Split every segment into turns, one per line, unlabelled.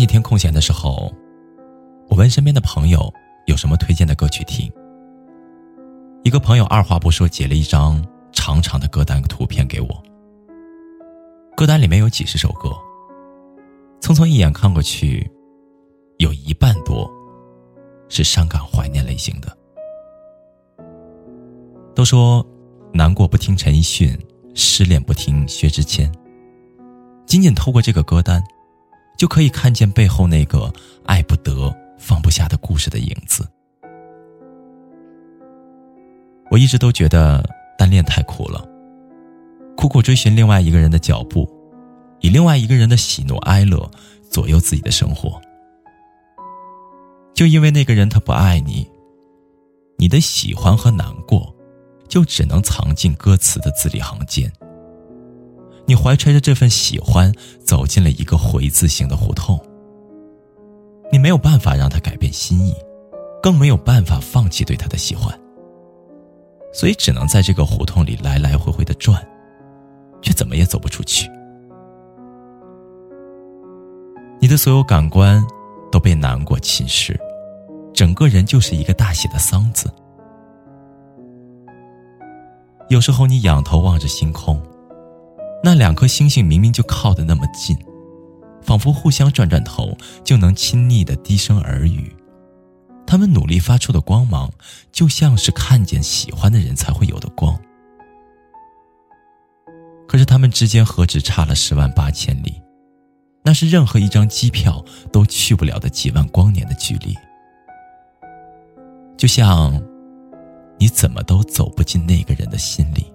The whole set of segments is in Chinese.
几天空闲的时候，我问身边的朋友有什么推荐的歌曲听。一个朋友二话不说截了一张长长的歌单图片给我。歌单里面有几十首歌，匆匆一眼看过去，有一半多是伤感怀念类型的。都说难过不听陈奕迅，失恋不听薛之谦。仅仅透过这个歌单。就可以看见背后那个爱不得、放不下的故事的影子。我一直都觉得单恋太苦了，苦苦追寻另外一个人的脚步，以另外一个人的喜怒哀乐左右自己的生活。就因为那个人他不爱你，你的喜欢和难过，就只能藏进歌词的字里行间。你怀揣着这份喜欢走进了一个回字形的胡同，你没有办法让他改变心意，更没有办法放弃对他的喜欢，所以只能在这个胡同里来来回回的转，却怎么也走不出去。你的所有感官都被难过侵蚀，整个人就是一个大写的丧字。有时候你仰头望着星空。那两颗星星明明就靠得那么近，仿佛互相转转头就能亲昵的低声耳语。他们努力发出的光芒，就像是看见喜欢的人才会有的光。可是他们之间何止差了十万八千里，那是任何一张机票都去不了的几万光年的距离。就像，你怎么都走不进那个人的心里。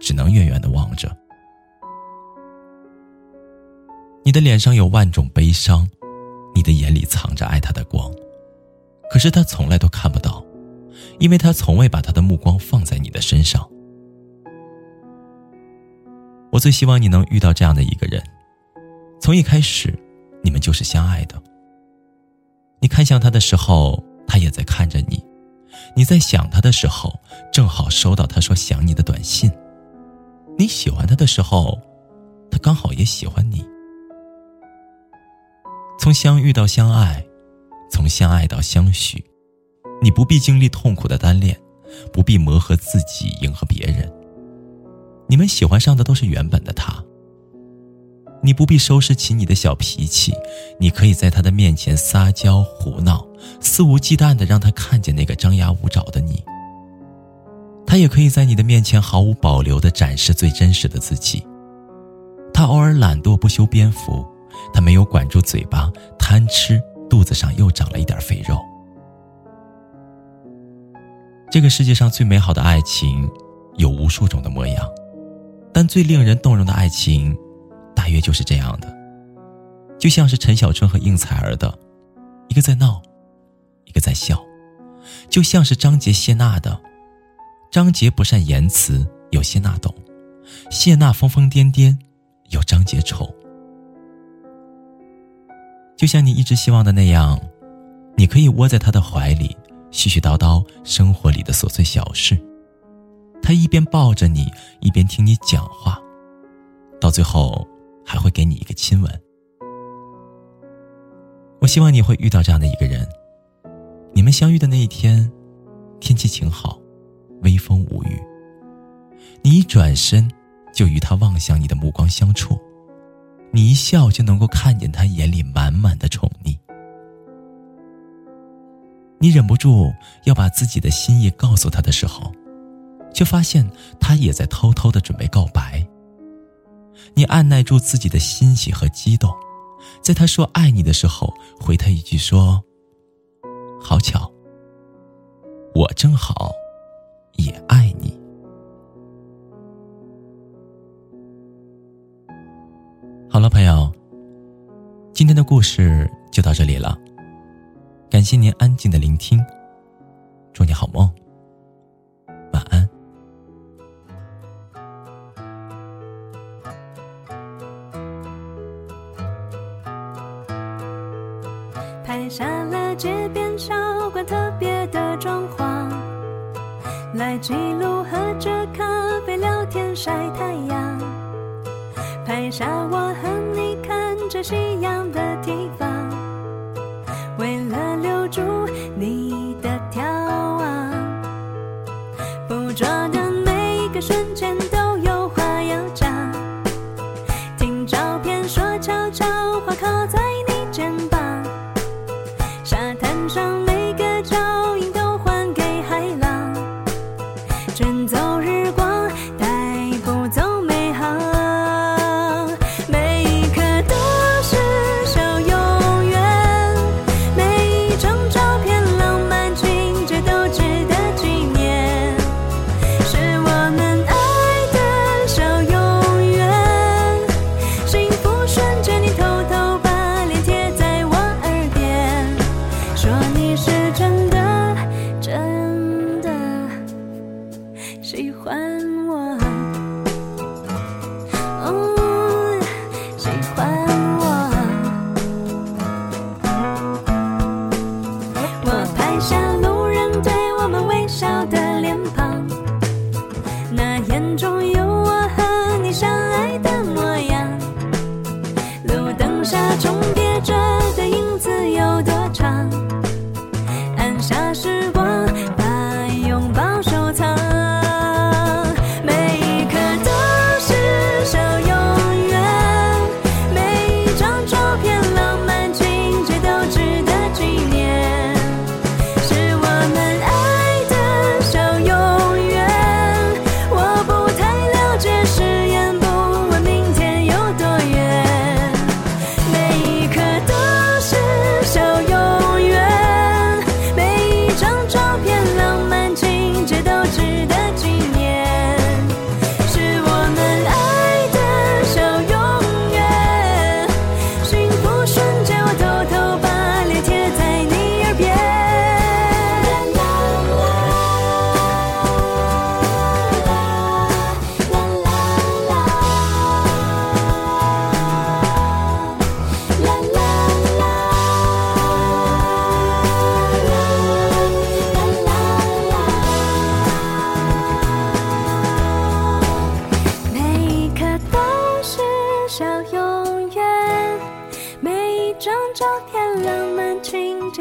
只能远远的望着，你的脸上有万种悲伤，你的眼里藏着爱他的光，可是他从来都看不到，因为他从未把他的目光放在你的身上。我最希望你能遇到这样的一个人，从一开始，你们就是相爱的。你看向他的时候，他也在看着你；你在想他的时候，正好收到他说想你的短信。你喜欢他的时候，他刚好也喜欢你。从相遇到相爱，从相爱到相许，你不必经历痛苦的单恋，不必磨合自己迎合别人。你们喜欢上的都是原本的他。你不必收拾起你的小脾气，你可以在他的面前撒娇胡闹，肆无忌惮的让他看见那个张牙舞爪的你。他也可以在你的面前毫无保留地展示最真实的自己。他偶尔懒惰不修边幅，他没有管住嘴巴，贪吃，肚子上又长了一点肥肉。这个世界上最美好的爱情，有无数种的模样，但最令人动容的爱情，大约就是这样的。就像是陈小春和应采儿的，一个在闹，一个在笑；就像是张杰谢娜的。张杰不善言辞，有谢娜懂；谢娜疯疯癫癫，有张杰丑。就像你一直希望的那样，你可以窝在他的怀里，絮絮叨叨生活里的琐碎小事。他一边抱着你，一边听你讲话，到最后还会给你一个亲吻。我希望你会遇到这样的一个人，你们相遇的那一天，天气晴好。微风无语，你一转身，就与他望向你的目光相触；你一笑，就能够看见他眼里满满的宠溺。你忍不住要把自己的心意告诉他的时候，却发现他也在偷偷的准备告白。你按耐住自己的欣喜和激动，在他说爱你的时候，回他一句说：“好巧，我正好。”也爱你。好了朋友今天的故事就到这里了。感谢您安静的聆听。祝你好梦。晚安。
拍下了街边小馆特别的装潢。来记录，喝着咖啡聊天晒太阳，拍下我和你看着夕阳的地方，为了留住你的眺望，捕捉的每一个瞬间都。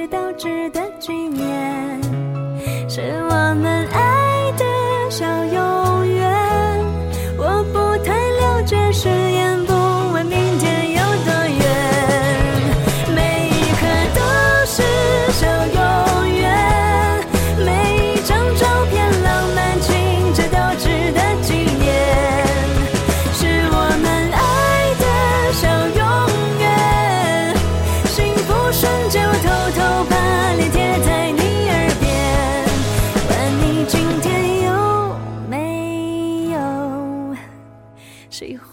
都值得纪念，是我们爱。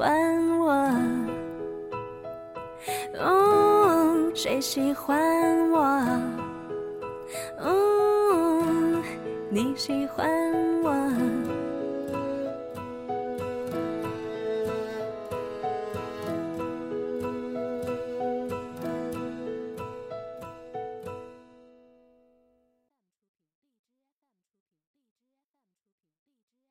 欢我？哦，谁喜欢我？哦，你喜欢我？